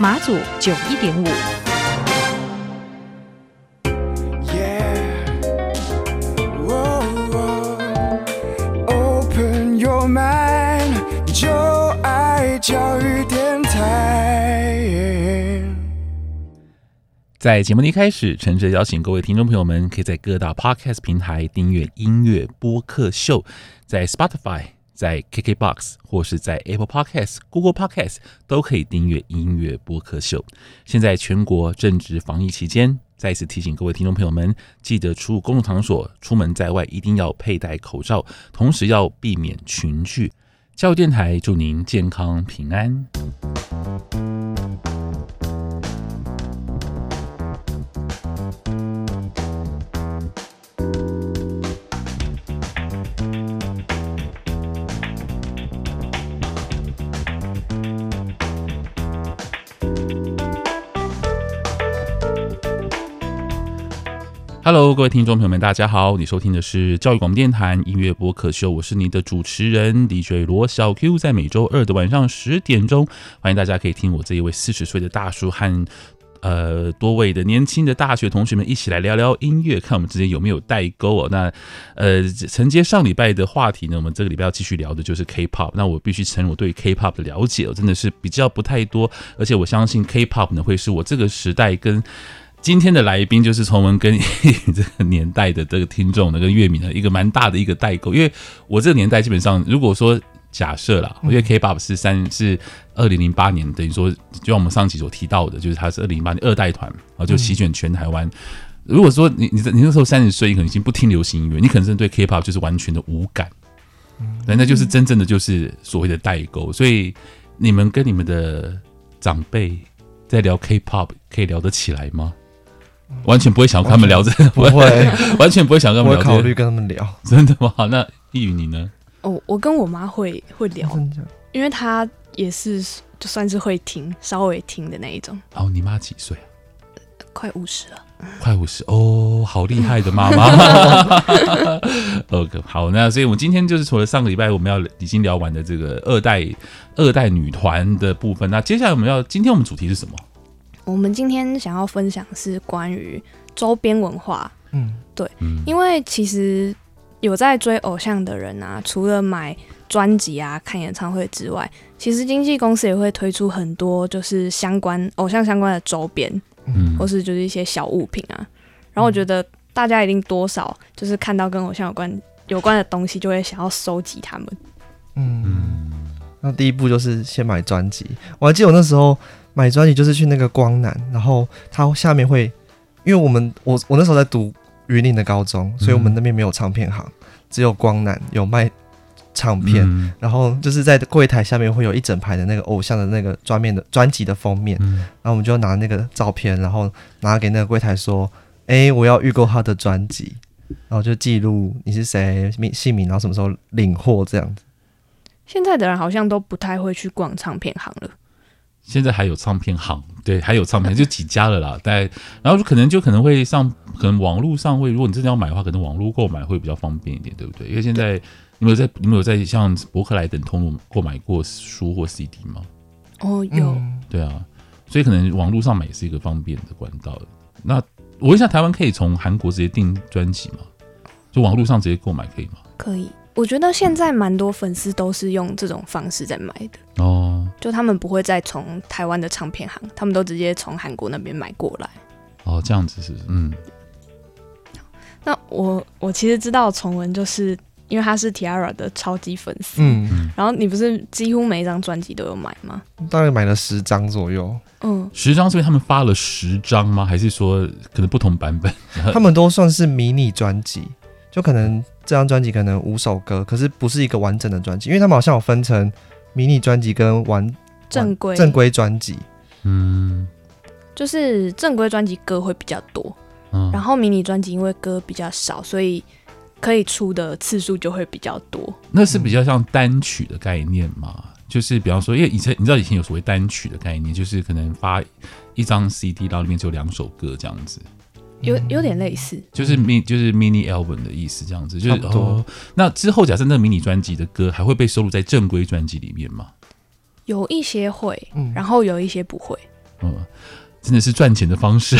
马祖九一点五。Open your mind，就爱教育电台。在节目的一开始，诚挚邀请各位听众朋友们，可以在各大 Podcast 平台订阅音乐播客秀，在 Spotify。在 KKBOX 或是在 Apple Podcast、Google Podcast 都可以订阅音乐播客秀。现在全国正值防疫期间，再次提醒各位听众朋友们，记得出入公共场所、出门在外一定要佩戴口罩，同时要避免群聚。教育电台祝您健康平安。Hello，各位听众朋友们，大家好！你收听的是教育广播电台音乐播客秀，我是你的主持人 DJ 罗小 Q。在每周二的晚上十点钟，欢迎大家可以听我这一位四十岁的大叔和呃多位的年轻的大学同学们一起来聊聊音乐，看我们之间有没有代沟哦。那呃承接上礼拜的话题呢，我们这个礼拜要继续聊的就是 K-pop。那我必须承认，我对 K-pop 的了解哦，真的是比较不太多，而且我相信 K-pop 呢会是我这个时代跟。今天的来宾就是从我们跟这个年代的这个听众的跟乐迷的一个蛮大的一个代沟，因为我这个年代基本上，如果说假设啦，因为 K-pop 是三是二零零八年，等于说就像我们上期所提到的，就是他是二零零八年二代团，然后就席卷全台湾。如果说你你你那时候三十岁，你可能已经不听流行音乐，你可能是对 K-pop 就是完全的无感，那那就是真正的就是所谓的代沟。所以你们跟你们的长辈在聊 K-pop 可以聊得起来吗？完全不会想跟他们聊这个，不会，完全不会想跟他们聊，考虑跟他们聊，真的吗？那易宇你呢？哦，我跟我妈会会聊，因为她也是就算是会听，稍微听的那一种。哦，你妈几岁啊？快五十了，快五十哦，好厉害的妈妈。OK，好，那所以我们今天就是除了上个礼拜我们要已经聊完的这个二代二代女团的部分，那接下来我们要今天我们主题是什么？我们今天想要分享是关于周边文化，嗯，对，嗯，因为其实有在追偶像的人啊，除了买专辑啊、看演唱会之外，其实经纪公司也会推出很多就是相关偶像相关的周边，嗯，或是就是一些小物品啊。然后我觉得大家一定多少就是看到跟偶像有关有关的东西，就会想要收集他们。嗯，那第一步就是先买专辑。我还记得我那时候。买专辑就是去那个光南，然后它下面会，因为我们我我那时候在读云林的高中，所以我们那边没有唱片行，只有光南有卖唱片，嗯、然后就是在柜台下面会有一整排的那个偶像的那个专面的专辑的封面，嗯、然后我们就拿那个照片，然后拿给那个柜台说，哎、欸，我要预购他的专辑，然后就记录你是谁名姓名，然后什么时候领货这样子。现在的人好像都不太会去逛唱片行了。现在还有唱片行，对，还有唱片就几家了啦。但然后可能就可能会上，可能网络上会，如果你真的要买的话，可能网络购买会比较方便一点，对不对？因为现在你们有在，你们有在像博客来等通路购买过书或 CD 吗？哦，有。对啊，所以可能网络上买也是一个方便的管道。那我问一下，台湾可以从韩国直接订专辑吗？就网络上直接购买可以吗？可以。我觉得现在蛮多粉丝都是用这种方式在买的哦，就他们不会再从台湾的唱片行，他们都直接从韩国那边买过来。哦，这样子是，嗯。那我我其实知道崇文，就是因为他是 T-ara 的超级粉丝，嗯，然后你不是几乎每一张专辑都有买吗？大概买了十张左右，嗯，十张，所以他们发了十张吗？还是说可能不同版本？他们都算是迷你专辑，就可能。这张专辑可能五首歌，可是不是一个完整的专辑，因为他们好像有分成迷你专辑跟完正规正规专辑。嗯，就是正规专辑歌会比较多，嗯，然后迷你专辑因为歌比较少，所以可以出的次数就会比较多。那是比较像单曲的概念嘛？就是比方说，因为以前你知道以前有所谓单曲的概念，就是可能发一张 CD，然后里面只有两首歌这样子。有有点类似，就是 mini 就是 mini album 的意思，这样子，就是哦。那之后假设那个迷你专辑的歌还会被收录在正规专辑里面吗？有一些会，然后有一些不会。嗯，真的是赚钱的方式，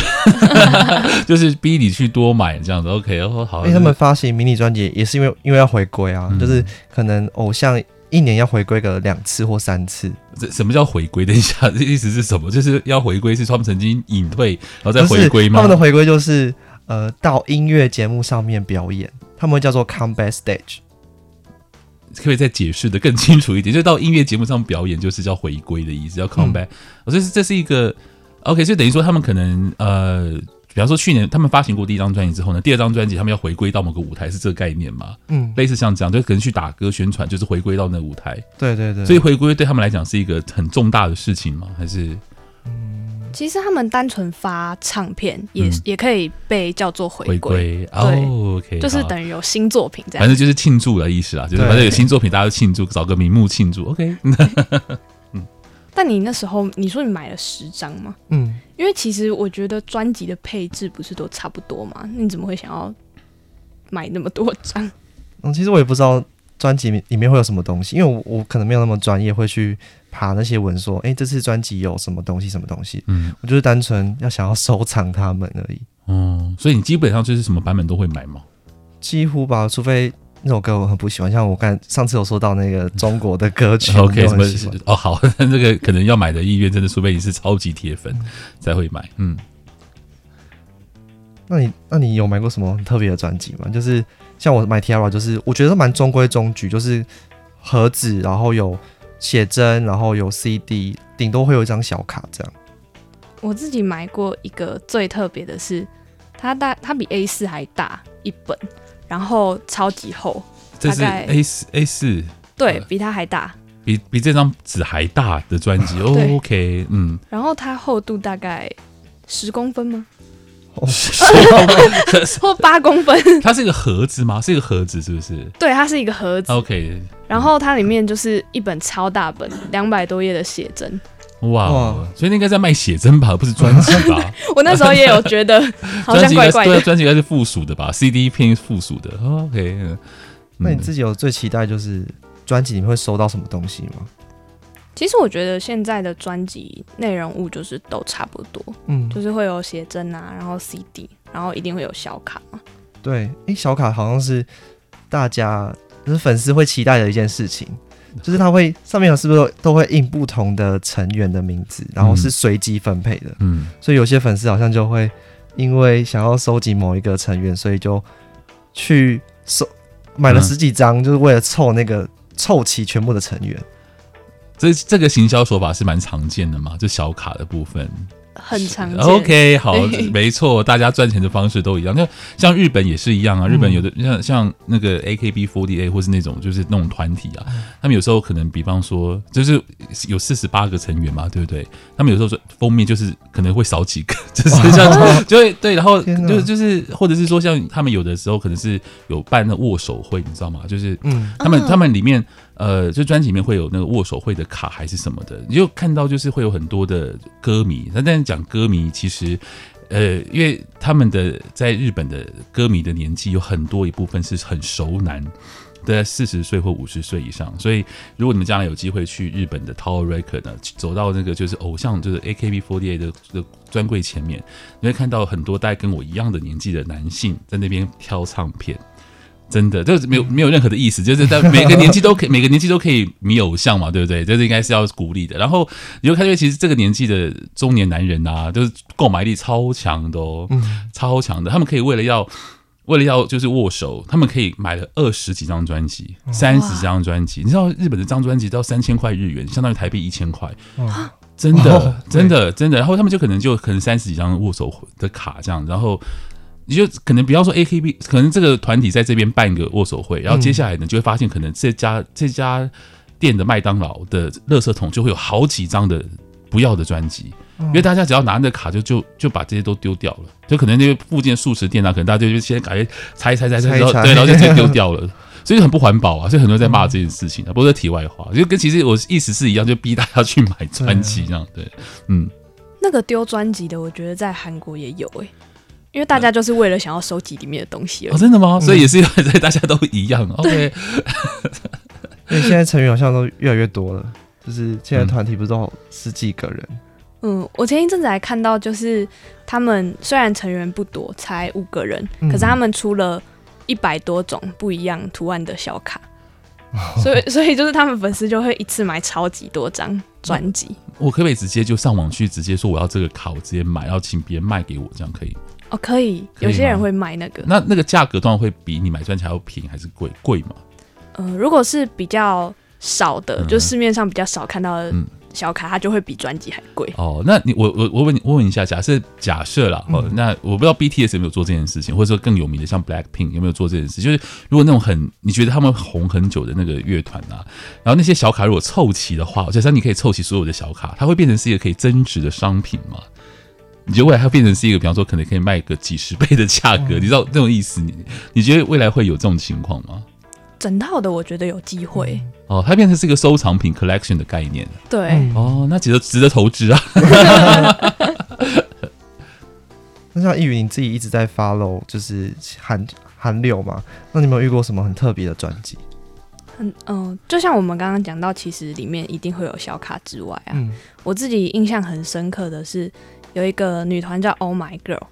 就是逼你去多买这样子。OK，哦好，因为他们发行迷你专辑也是因为因为要回归啊，嗯、就是可能偶像。一年要回归个两次或三次，这什么叫回归？等一下，这意思是什么？就是要回归，是他们曾经隐退，然后再回归吗？他们的回归就是呃，到音乐节目上面表演，他们会叫做 comeback stage。可以再解释的更清楚一点，就到音乐节目上表演，就是叫回归的意思，叫 comeback。我这是这是一个 OK，所以等于说他们可能呃。比方说，去年他们发行过第一张专辑之后呢，第二张专辑他们要回归到某个舞台，是这个概念吗？嗯，类似像这样，就可能去打歌宣传，就是回归到那个舞台。对对对。所以回归对他们来讲是一个很重大的事情吗？还是？嗯，其实他们单纯发唱片也、嗯、也可以被叫做回归。回归哦，OK，就是等于有新作品这样。反正就是庆祝的意思啦，就是反正有新作品，大家都庆祝，找个名目庆祝。OK。但你那时候你说你买了十张吗？嗯，因为其实我觉得专辑的配置不是都差不多吗？你怎么会想要买那么多张？嗯，其实我也不知道专辑里面会有什么东西，因为我我可能没有那么专业，会去爬那些文说，哎、欸，这次专辑有什么东西，什么东西。嗯，我就是单纯要想要收藏它们而已。嗯，所以你基本上就是什么版本都会买吗？几乎吧，除非。那首歌我很不喜欢，像我刚上次有说到那个中国的歌曲，OK，什么哦，好，那这个可能要买的意愿真的，除非你是超级铁粉才会买。嗯，那你那你有买过什么很特别的专辑吗？就是像我买 T-ara，就是我觉得蛮中规中矩，就是盒子，然后有写真，然后有 CD，顶多会有一张小卡这样。我自己买过一个最特别的是，它大，它比 A 四还大一本。然后超级厚，这是 A 四 A 四，对，比它还大，比比这张纸还大的专辑。哦，OK，嗯。然后它厚度大概十公分吗？十公分或八公分？它是一个盒子吗？是一个盒子，是不是？对，它是一个盒子。OK。然后它里面就是一本超大本，两百多页的写真。哇，哇，所以那应该在卖写真吧，不是专辑吧？我那时候也有觉得 好像怪怪的。专辑应该是附属的吧？CD 偏附属的。OK，嗯，那你自己有最期待就是专辑里面会收到什么东西吗？其实我觉得现在的专辑内容物就是都差不多，嗯，就是会有写真啊，然后 CD，然后一定会有小卡嘛。对，诶，小卡好像是大家就是粉丝会期待的一件事情。就是它会上面有是不是都会印不同的成员的名字，然后是随机分配的。嗯，所以有些粉丝好像就会因为想要收集某一个成员，所以就去收买了十几张，就是为了凑那个凑齐全部的成员。这这个行销手法是蛮常见的嘛，就小卡的部分。很常见。OK，好，没错，大家赚钱的方式都一样。那像日本也是一样啊，日本有的像像那个 AKB48 或是那种就是那种团体啊，他们有时候可能比方说就是有四十八个成员嘛，对不对？他们有时候说封面就是可能会少几个，就是像 就会对，然后就就是或者是说像他们有的时候可能是有办那握手会，你知道吗？就是嗯，他们他们里面。呃，就专辑里面会有那个握手会的卡还是什么的，你就看到就是会有很多的歌迷。那但讲歌迷，其实，呃，因为他们的在日本的歌迷的年纪有很多一部分是很熟男，都在四十岁或五十岁以上。所以如果你们将来有机会去日本的 Tower Record 呢，走到那个就是偶像就是 AKB48 的的专柜前面，你会看到很多大概跟我一样的年纪的男性在那边挑唱片。真的，这是没有没有任何的意思，就是在 每个年纪都可以，每个年纪都可以迷偶像嘛，对不对？这是应该是要鼓励的。然后你就看，因为其实这个年纪的中年男人啊，就是购买力超强的哦，超强的。他们可以为了要为了要就是握手，他们可以买了二十几张专辑，三十张专辑。你知道日本的张专辑都要三千块日元，相当于台币一千块，真的，真的，真的。然后他们就可能就可能三十几张握手的卡这样，然后。你就可能比方说 AKB，可能这个团体在这边办一个握手会，然后接下来呢，就会发现可能这家这家店的麦当劳的垃圾桶就会有好几张的不要的专辑，因为大家只要拿那个卡就就就把这些都丢掉了，就可能那个附近素食店啊，可能大家就先感觉拆拆拆拆，然后对，然后就直接丢掉了，所以很不环保啊，所以很多人在骂这件事情啊。不过题外话，就跟其实我意思是一样，就逼大家去买专辑这样，对，嗯。那个丢专辑的，我觉得在韩国也有诶、欸，因为大家就是为了想要收集里面的东西而已。哦，真的吗？所以也是因为大家都一样。OK。因为现在成员好像都越来越多了，就是现在团体不是都十几个人。嗯，我前一阵子还看到，就是他们虽然成员不多，才五个人，可是他们出了一百多种不一样图案的小卡，嗯、所以所以就是他们粉丝就会一次买超级多张专辑。我可不可以直接就上网去直接说我要这个卡，我直接买，然后请别人卖给我，这样可以？哦，可以，有些人会买那个。那那个价格当然会比你买专辑还要便宜，还是贵？贵吗？呃，如果是比较少的，就市面上比较少看到的小卡，它就会比专辑还贵。哦，那你我我我问你，我问一下，假设假设啦，哦，那我不知道 BTS 有没有做这件事情，或者说更有名的像 Blackpink 有没有做这件事？就是如果那种很你觉得他们红很久的那个乐团啊，然后那些小卡如果凑齐的话，假设你可以凑齐所有的小卡，它会变成是一个可以增值的商品吗？你觉得未来它变成是一个，比方说可能可以卖个几十倍的价格，你知道这种意思？你你觉得未来会有这种情况吗？整套的我觉得有机会哦，它变成是一个收藏品 collection 的概念。对，哦，那值得值得投资啊。那像易云，你自己一直在 follow 就是韩韩流嘛？那你有没有遇过什么很特别的专辑？嗯嗯、呃，就像我们刚刚讲到，其实里面一定会有小卡之外啊，嗯、我自己印象很深刻的是有一个女团叫 Oh My Girl，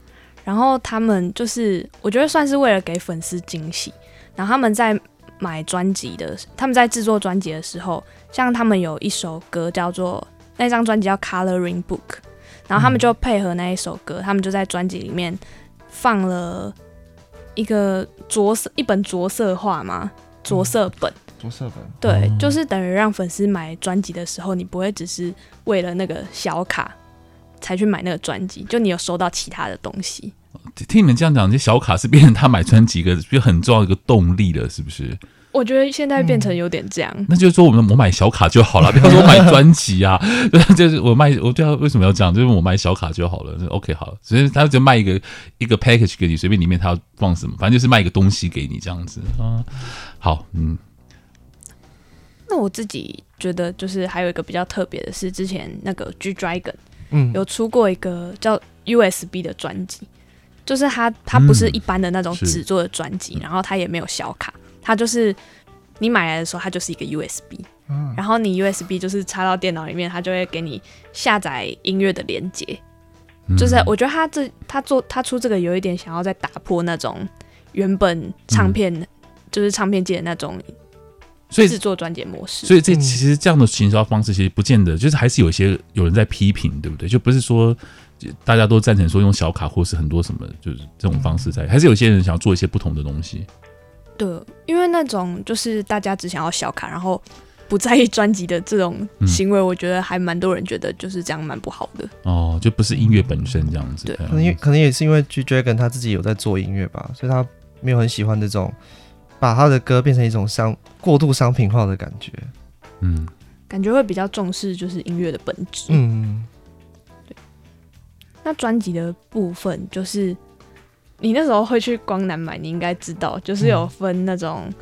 然后他们就是我觉得算是为了给粉丝惊喜，然后他们在。买专辑的，他们在制作专辑的时候，像他们有一首歌叫做那张专辑叫《Coloring Book》，然后他们就配合那一首歌，他们就在专辑里面放了一个着色一本着色画嘛，着色本，着色本，对，就是等于让粉丝买专辑的时候，你不会只是为了那个小卡才去买那个专辑，就你有收到其他的东西。听你们这样讲，这小卡是变成他买专辑一个就很重要一个动力了，是不是？我觉得现在变成有点这样。嗯、那就是说，我们我买小卡就好了，比方说我买专辑啊，就是我卖，我对他为什么要这样？就是我买小卡就好了，OK 好了。所以他就卖一个一个 package 给你，随便里面他要放什么，反正就是卖一个东西给你这样子啊。好，嗯。那我自己觉得，就是还有一个比较特别的是，之前那个 G Dragon，嗯，有出过一个叫 USB 的专辑。就是它，它不是一般的那种纸做的专辑，嗯、然后它也没有小卡，它就是你买来的时候，它就是一个 USB，、嗯、然后你 USB 就是插到电脑里面，它就会给你下载音乐的连接。嗯、就是我觉得他这他做他出这个有一点想要再打破那种原本唱片、嗯、就是唱片界的那种，所以制作专辑模式。所以这其实这样的行销方式其实不见得，就是还是有一些有人在批评，对不对？就不是说。大家都赞成说用小卡或是很多什么，就是这种方式在，还是有些人想要做一些不同的东西。对，因为那种就是大家只想要小卡，然后不在意专辑的这种行为，我觉得还蛮多人觉得就是这样蛮不好的。哦，就不是音乐本身这样子。对，可能可能也是因为 G Dragon 他自己有在做音乐吧，所以他没有很喜欢这种把他的歌变成一种商过度商品化的感觉。嗯，感觉会比较重视就是音乐的本质。嗯。对那专辑的部分，就是你那时候会去光南买，你应该知道，就是有分那种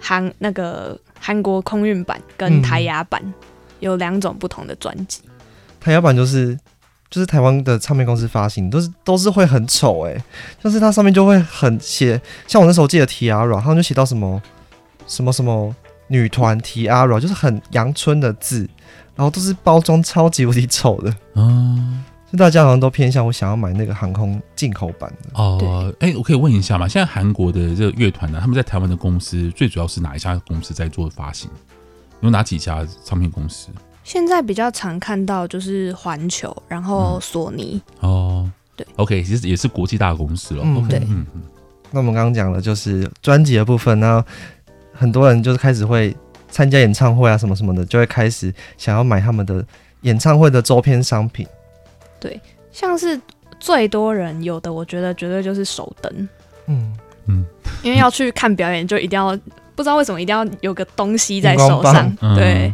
韩、嗯、那个韩国空运版跟台亚版，嗯、有两种不同的专辑。台亚版就是就是台湾的唱片公司发行，都是都是会很丑哎，就是它上面就会很写，像我那时候记得 T-ara，他们就写到什么什么什么女团 T-ara，就是很阳春的字，然后都是包装超级无敌丑的，嗯。大家好像都偏向我想要买那个航空进口版的哦。哎、呃欸，我可以问一下吗？现在韩国的这个乐团呢，他们在台湾的公司最主要是哪一家公司在做发行？有哪几家唱片公司？现在比较常看到就是环球，然后索尼、嗯。哦，对，OK，其实也是国际大公司了。嗯，对，嗯嗯。那我们刚刚讲的就是专辑的部分，那很多人就是开始会参加演唱会啊，什么什么的，就会开始想要买他们的演唱会的周边商品。对，像是最多人有的，我觉得绝对就是手灯。嗯嗯，因为要去看表演，就一定要不知道为什么一定要有个东西在手上。对，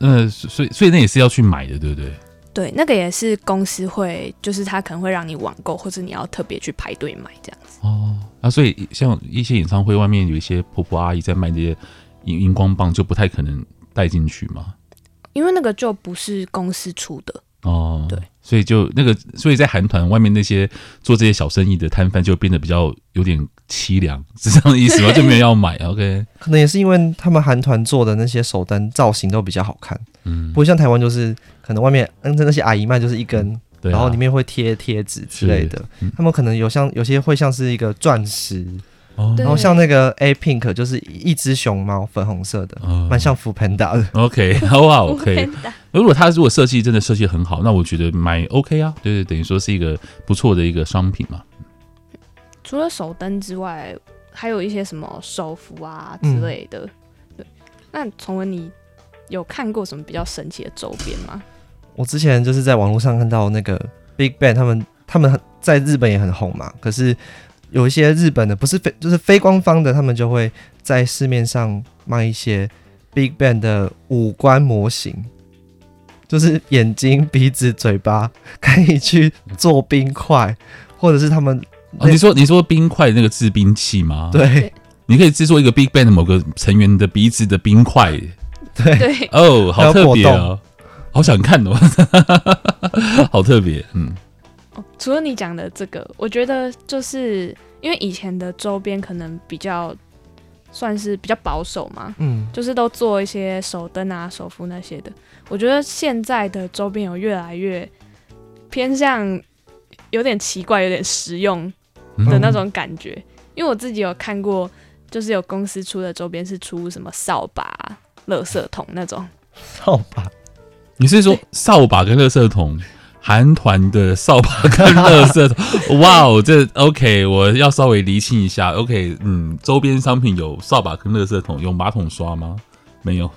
嗯，所以所以那也是要去买的，对不对？对，那个也是公司会，就是他可能会让你网购，或者你要特别去排队买这样子。哦，啊，所以像一些演唱会外面有一些婆婆阿姨在卖这些荧荧光棒，就不太可能带进去嘛。因为那个就不是公司出的。哦，对，所以就那个，所以在韩团外面那些做这些小生意的摊贩就变得比较有点凄凉，是这样的意思吗？就没有要买，OK？可能也是因为他们韩团做的那些手灯造型都比较好看，嗯，不会像台湾就是可能外面嗯那些阿姨卖就是一根，对啊，然后里面会贴贴纸之类的，嗯，他们可能有像有些会像是一个钻石。哦，然后像那个 A Pink 就是一只熊猫，粉红色的，蛮、哦、像 Foodpanda 的。OK，好啊，OK。如果他如果设计真的设计很好，那我觉得买 OK 啊，对对，等于说是一个不错的一个商品嘛。除了手灯之外，还有一些什么手幅啊之类的。嗯、对，那崇文你有看过什么比较神奇的周边吗？我之前就是在网络上看到那个 Big Bang，他们他们在日本也很红嘛，可是。有一些日本的不是非就是非官方的，他们就会在市面上卖一些 Big Bang 的五官模型，就是眼睛、鼻子、嘴巴，可以去做冰块，或者是他们、哦、你说你说冰块那个制冰器吗？对，你可以制作一个 Big Bang 的某个成员的鼻子的冰块，对。对。哦，好特别哦，好想看哦，好特别，嗯。除了你讲的这个，我觉得就是因为以前的周边可能比较算是比较保守嘛，嗯，就是都做一些手灯啊、手幅那些的。我觉得现在的周边有越来越偏向有点奇怪、有点实用的那种感觉。嗯、因为我自己有看过，就是有公司出的周边是出什么扫把、垃圾桶那种。扫把？你是说扫把跟垃圾桶？韩团的扫把跟乐色桶，哇哦，这 OK，我要稍微厘清一下。OK，嗯，周边商品有扫把跟乐色桶，有马桶刷吗？没有。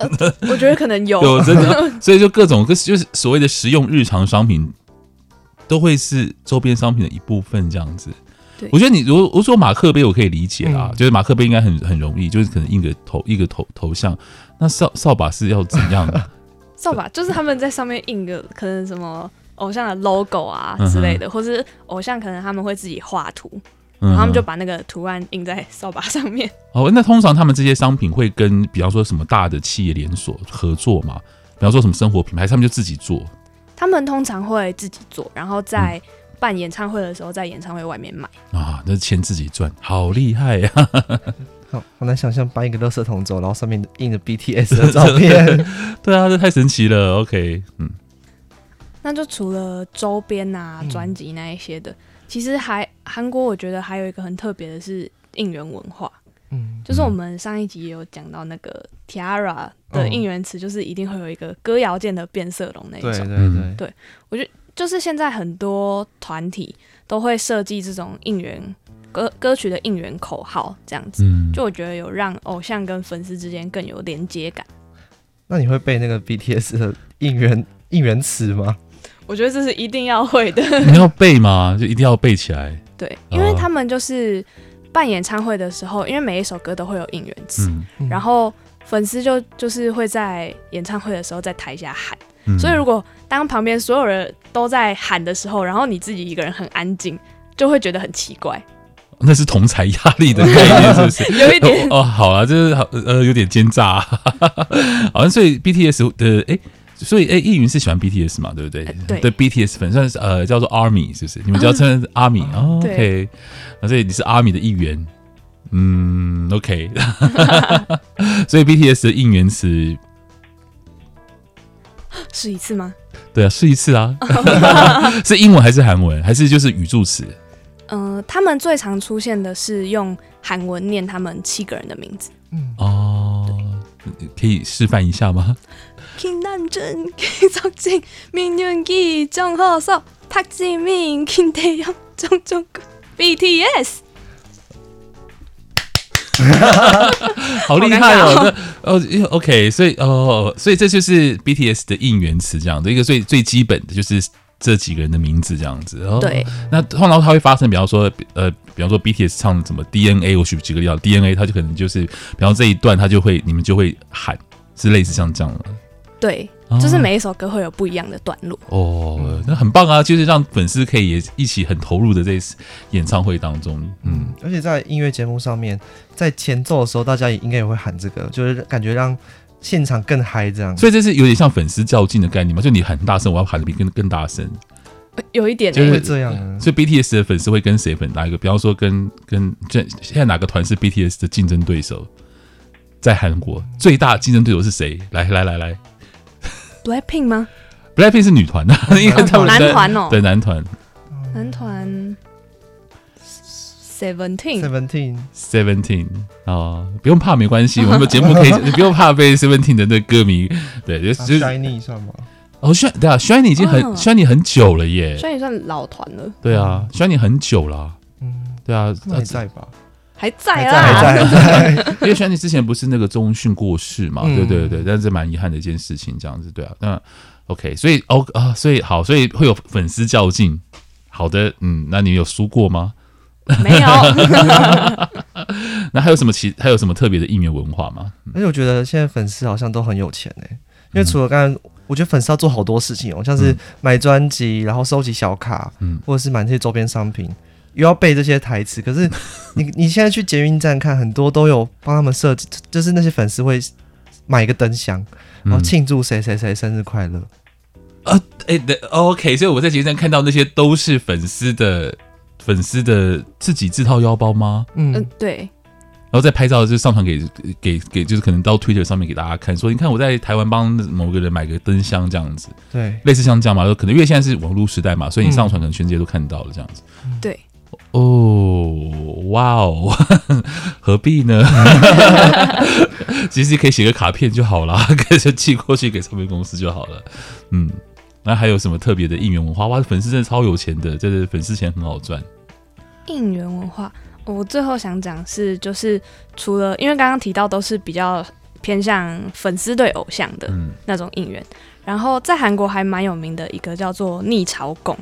呃、我觉得可能有，有真的，所以就各种就是所谓的实用日常商品，都会是周边商品的一部分这样子。我觉得你如果我说马克杯，我可以理解啦，嗯、就是马克杯应该很很容易，就是可能印个头一个头头像。那扫扫把是要怎样的？扫把就是他们在上面印个可能什么偶像的 logo 啊之类的，嗯、或是偶像可能他们会自己画图，嗯、然后他们就把那个图案印在扫把上面。哦，那通常他们这些商品会跟比方说什么大的企业连锁合作吗？比方说什么生活品牌，他们就自己做？他们通常会自己做，然后在办演唱会的时候在演唱会外面卖。啊，那是钱自己赚，好厉害呀、啊！好，好难想象搬一个垃圾桶走，然后上面印着 BTS 的 照片。对啊，这太神奇了。OK，嗯，那就除了周边啊、专辑那一些的，嗯、其实还韩国，我觉得还有一个很特别的是应援文化。嗯，就是我们上一集也有讲到那个 Tiara 的应援词，就是一定会有一个歌谣界的变色龙那一种。对对对，对我觉得就是现在很多团体都会设计这种应援。歌歌曲的应援口号这样子，嗯、就我觉得有让偶像跟粉丝之间更有连接感。那你会背那个 BTS 的应援应援词吗？我觉得这是一定要会的。你要背吗？就一定要背起来。对，因为他们就是办演唱会的时候，因为每一首歌都会有应援词，嗯、然后粉丝就就是会在演唱会的时候在台下喊。嗯、所以如果当旁边所有人都在喊的时候，然后你自己一个人很安静，就会觉得很奇怪。那是同才压力的概念，是不是？有一点哦，好啊，就是好呃，有点奸诈，好像所以 BTS 的哎、欸，所以哎，易云是喜欢 BTS 嘛，对不对？对，对 BTS 粉算是呃叫做 Army，是不是？你们叫称 Army 哦，OK，那所以你是 Army 的一员，嗯，OK，所以 BTS 的应援词试一次吗？对啊，试一次啊，是英文还是韩文，还是就是语助词？嗯、呃，他们最常出现的是用韩文念他们七个人的名字。嗯哦，可以示范一下吗？金南真、金卓敬、明元基、张赫硕、朴智敏、金泰阳、张忠国、BTS。好厉害哦！哦，OK，所以哦，所以这就是 BTS 的应援词，这样的一个最最基本的就是。这几个人的名字这样子，哦对，那通常它会发生，比方说，呃，比方说 BTS 唱什么 DNA，我举举个例子，DNA，它就可能就是，比方这一段，它就会你们就会喊，是类似像这样的。对，就是每一首歌会有不一样的段落。哦，那很棒啊！就是让粉丝可以也一起很投入的在演唱会当中。嗯，而且在音乐节目上面，在前奏的时候，大家也应该也会喊这个，就是感觉让现场更嗨这样。所以这是有点像粉丝较劲的概念嘛？就你喊大声，我要喊的比更更大声。有一点就是会这样，所以 BTS 的粉丝会跟谁粉哪一个？比方说跟跟这现在哪个团是 BTS 的竞争对手？在韩国最大竞争对手是谁？来来来来，Blackpink 吗？Blackpink 是女团的，因为他们男团哦，对男团，男团 Seventeen，Seventeen，Seventeen 啊，不用怕，没关系，我们的节目可以，你不用怕被 Seventeen 的那歌迷，对，就是 Shiny 算吗？哦，Shiny 对啊，Shiny 已经很 Shiny 很久了耶，Shiny 算老团了，对啊，Shiny 很久了，嗯，对啊，还在吧？还在啊，还在，因为 Shiny 之前不是那个中讯过世嘛，对对对，但是蛮遗憾的一件事情，这样子，对啊，那 OK，所以哦啊，所以好，所以会有粉丝较劲，好的，嗯，那你有输过吗？没有，那还有什么其还有什么特别的应援文化吗？而且我觉得现在粉丝好像都很有钱哎，因为除了刚刚。我觉得粉丝要做好多事情哦，像是买专辑，然后收集小卡，嗯，或者是买这些周边商品，又要背这些台词。可是你你现在去捷运站看，很多都有帮他们设计，就是那些粉丝会买一个灯箱，然后庆祝谁谁谁生日快乐。啊、嗯，哎、呃，对，OK，所以我在捷运站看到那些都是粉丝的粉丝的自己自掏腰包吗？嗯，对。然后再拍照就上传给给给，就是可能到 Twitter 上面给大家看，说你看我在台湾帮某个人买个灯箱这样子，对，类似像这样嘛，可能因为现在是网络时代嘛，所以你上传可能全世界都看到了这样子。对，哦，哇哦，何必呢？其实可以写个卡片就好了，可以寄过去给唱片公司就好了。嗯，那还有什么特别的应援文化？哇，粉丝真的超有钱的，这个粉丝钱很好赚。应援文化。我最后想讲是，就是除了因为刚刚提到都是比较偏向粉丝对偶像的那种应援，嗯、然后在韩国还蛮有名的一个叫做逆朝贡，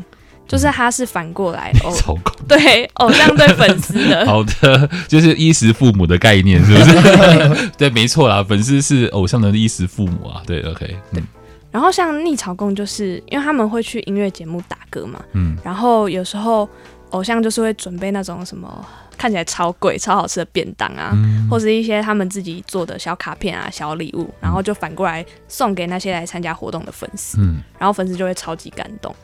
就是他是反过来偶朝贡对偶像对粉丝的。好的，就是衣食父母的概念，是不是？对，没错啦，粉丝是偶像的衣食父母啊。对，OK，对。嗯、然后像逆朝贡，就是因为他们会去音乐节目打歌嘛，嗯，然后有时候偶像就是会准备那种什么。看起来超贵、超好吃的便当啊，嗯、或是一些他们自己做的小卡片啊、小礼物，然后就反过来送给那些来参加活动的粉丝，嗯，然后粉丝就会超级感动。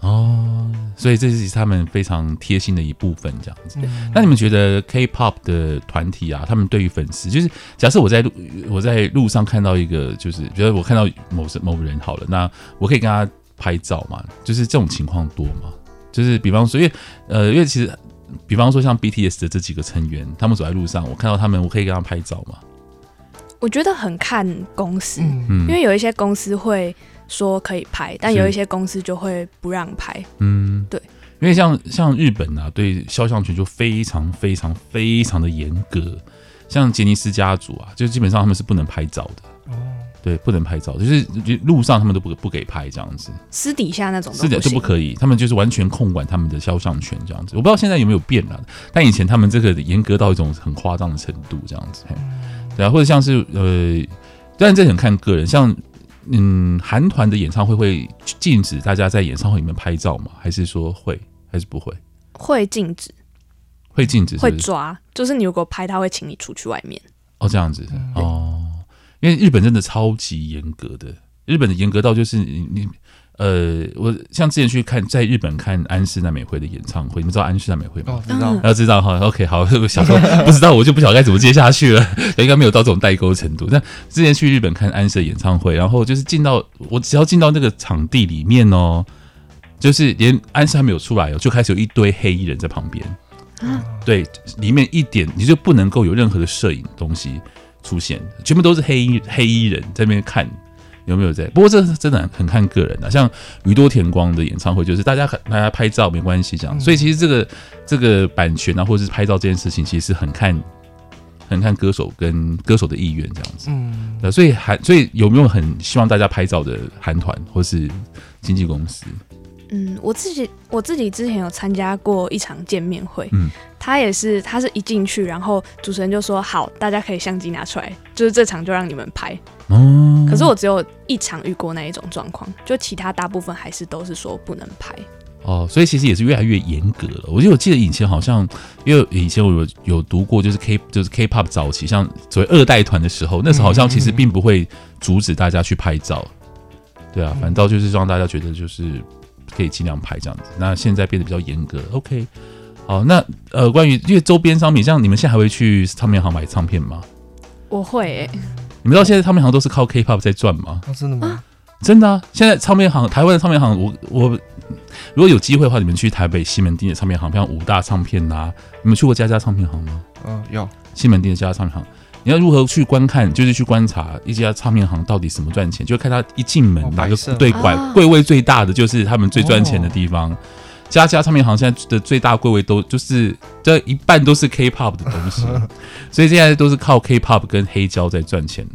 哦，所以这是他们非常贴心的一部分，这样子。嗯、那你们觉得 K-pop 的团体啊，他们对于粉丝，就是假设我在路我在路上看到一个，就是觉得我看到某某人好了，那我可以跟他拍照嘛？就是这种情况多吗？就是比方说，因为呃，因为其实。比方说像 BTS 的这几个成员，他们走在路上，我看到他们，我可以跟他拍照吗？我觉得很看公司，嗯，因为有一些公司会说可以拍，但有一些公司就会不让拍。嗯，对，因为像像日本啊，对肖像权就非常非常非常的严格，像杰尼斯家族啊，就基本上他们是不能拍照的。对，不能拍照，就是路上他们都不不给拍这样子。私底下那种私底下就不可以，他们就是完全控管他们的肖像权这样子。我不知道现在有没有变了，但以前他们这个严格到一种很夸张的程度这样子。对啊，或者像是呃，当然这很看个人，像嗯，韩团的演唱会会禁止大家在演唱会里面拍照吗？还是说会，还是不会？会禁止，会禁止是是，会抓，就是你如果拍，他会请你出去外面。哦，这样子哦。因为日本真的超级严格的，日本的严格到就是你你呃，我像之前去看在日本看安室奈美惠的演唱会，你们知道安室奈美惠吗？哦，知道，要知道哈。OK，好，我想说不知道，我就不晓得该怎么接下去了，应该没有到这种代沟程度。但之前去日本看安室的演唱会，然后就是进到我只要进到那个场地里面哦，就是连安室还没有出来哦，就开始有一堆黑衣人在旁边。嗯，对，里面一点你就不能够有任何的摄影东西。出现，全部都是黑衣黑衣人在那边看有没有在。不过这真的很看个人的，像宇多田光的演唱会，就是大家很大家拍照没关系这样。所以其实这个这个版权啊，或者是拍照这件事情，其实很看很看歌手跟歌手的意愿这样子。嗯，所以韩所以有没有很希望大家拍照的韩团或是经纪公司？嗯，我自己我自己之前有参加过一场见面会，嗯，他也是，他是一进去，然后主持人就说好，大家可以相机拿出来，就是这场就让你们拍。哦，可是我只有一场遇过那一种状况，就其他大部分还是都是说不能拍。哦，所以其实也是越来越严格了。我觉得我记得以前好像，因为以前我有有读过，就是 K 就是 K-pop 早期，像所谓二代团的时候，那时候好像其实并不会阻止大家去拍照。对啊，反倒就是让大家觉得就是可以尽量拍这样子。那现在变得比较严格。OK，好，那呃，关于因为周边商品，像你们现在还会去唱片行买唱片吗？我会、欸。你们知道现在唱片行都是靠 K-pop 在赚吗？哦，真的吗？真的啊！现在唱片行，台湾的唱片行，我我如果有机会的话，你们去台北西门町的唱片行，像五大唱片呐、啊，你们去过家家唱片行吗？嗯，有。西门町的家家唱片行，你要如何去观看？就是去观察一家唱片行到底什么赚钱，就看他一进门、哦、哪个对柜柜位最大的，就是他们最赚钱的地方。哦、家家唱片行现在的最大柜位都就是这一半都是 K-pop 的东西，所以现在都是靠 K-pop 跟黑胶在赚钱。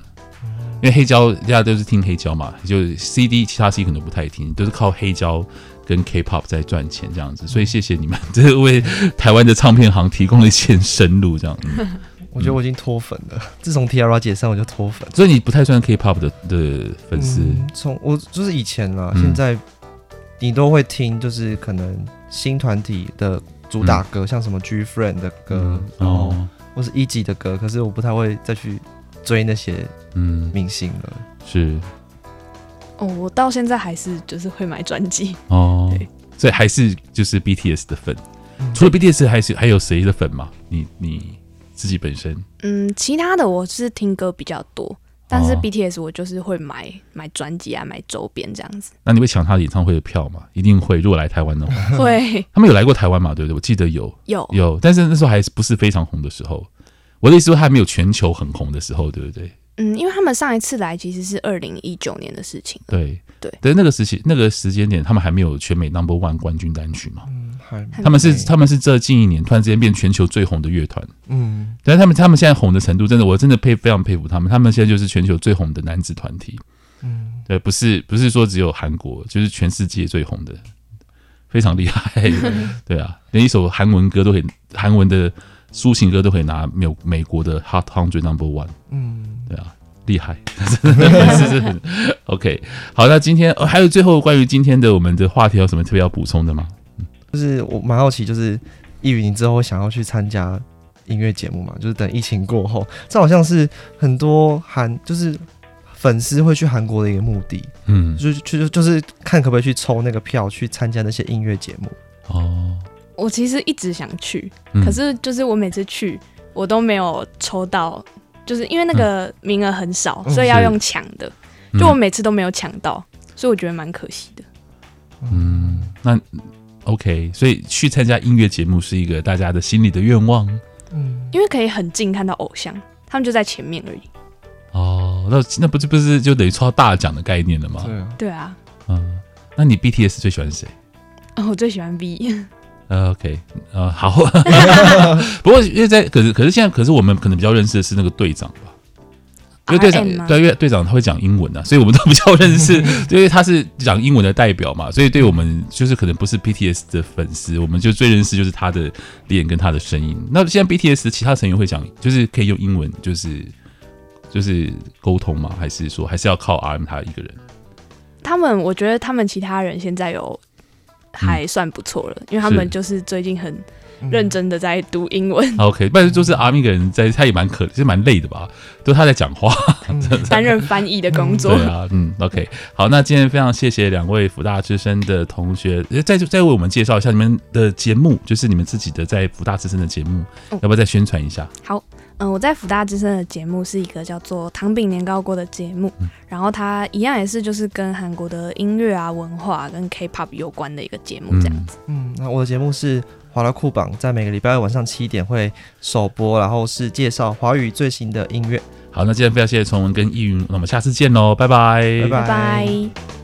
因为黑胶大家都是听黑胶嘛，就是 CD 其他 CD 可能不太听，都是靠黑胶跟 K-pop 在赚钱这样子。所以谢谢你们，这为台湾的唱片行提供了一线生路。这样，嗯、我觉得我已经脱粉了。自从 T-ARA 解散，我就脱粉。所以你不太算 K-pop 的的粉丝？从、嗯、我就是以前啦，现在你都会听，就是可能新团体的主打歌，嗯、像什么 GFRIEND 的歌，嗯、然后或是一级的歌，可是我不太会再去。追那些嗯明星了，是哦，我到现在还是就是会买专辑哦，对，所以还是就是 BTS 的粉。嗯、除了 BTS，还是还有谁的粉吗？你你自己本身？嗯，其他的我是听歌比较多，但是 BTS 我就是会买、哦、买专辑啊，买周边这样子。那你会抢他的演唱会的票吗？一定会。如果来台湾的话，会。他们有来过台湾嘛？对不对？我记得有有有，但是那时候还是不是非常红的时候。我的意思说，还没有全球很红的时候，对不对？嗯，因为他们上一次来其实是二零一九年的事情。对对，对，那个时期那个时间点，他们还没有全美 Number One 冠军单曲嘛。嗯，还他们是他们是这近一年突然之间变全球最红的乐团。嗯，但是他们他们现在红的程度，真的我真的佩非常佩服他们。他们现在就是全球最红的男子团体。嗯，对，不是不是说只有韩国，就是全世界最红的，非常厉害。对啊，连一首韩文歌都可以，韩文的。抒情歌都可以拿美美国的 Hot Hundred Number One，嗯，对啊，厉害，是是是，OK，好，那今天、哦、还有最后关于今天的我们的话题有什么特别要补充的吗？就是我蛮好奇，就是易宇，你之后想要去参加音乐节目嘛？就是等疫情过后，这好像是很多韩就是粉丝会去韩国的一个目的，嗯，就就就是看可不可以去抽那个票去参加那些音乐节目哦。我其实一直想去，嗯、可是就是我每次去，我都没有抽到，就是因为那个名额很少，嗯、所以要用抢的。嗯、就我每次都没有抢到，所以我觉得蛮可惜的。嗯，那 OK，所以去参加音乐节目是一个大家的心里的愿望。嗯，因为可以很近看到偶像，他们就在前面而已。哦，那那不是不是就等于抽到大奖的概念了吗？对啊，对啊。嗯，那你 BTS 最喜欢谁？哦，我最喜欢 V。呃，OK，呃，好。不过因为在可是可是现在可是我们可能比较认识的是那个队长吧，因为队长对，因为队长他会讲英文啊，所以我们都比较认识，因为他是讲英文的代表嘛，所以对我们就是可能不是 BTS 的粉丝，我们就最认识就是他的脸跟他的声音。那现在 BTS 的其他成员会讲，就是可以用英文，就是就是沟通吗？还是说还是要靠 RM 他一个人？他们我觉得他们其他人现在有。还算不错了，因为他们就是最近很认真的在读英文。嗯、OK，不然就是阿咪一个人在，他也蛮可，其实蛮累的吧？都他在讲话，担任翻译的工作。对啊，嗯，OK，好，那今天非常谢谢两位福大之声的同学，再再为我们介绍一下你们的节目，就是你们自己的在福大之声的节目，嗯、要不要再宣传一下？好。嗯，我在福大之声的节目是一个叫做《糖饼年糕锅》的节目，嗯、然后它一样也是就是跟韩国的音乐啊、文化跟 K-pop 有关的一个节目，这样子。嗯，那我的节目是华拉酷榜，在每个礼拜二晚上七点会首播，然后是介绍华语最新的音乐。好，那今天非常谢谢崇文跟易云，那我们下次见喽，拜拜，拜拜。拜拜。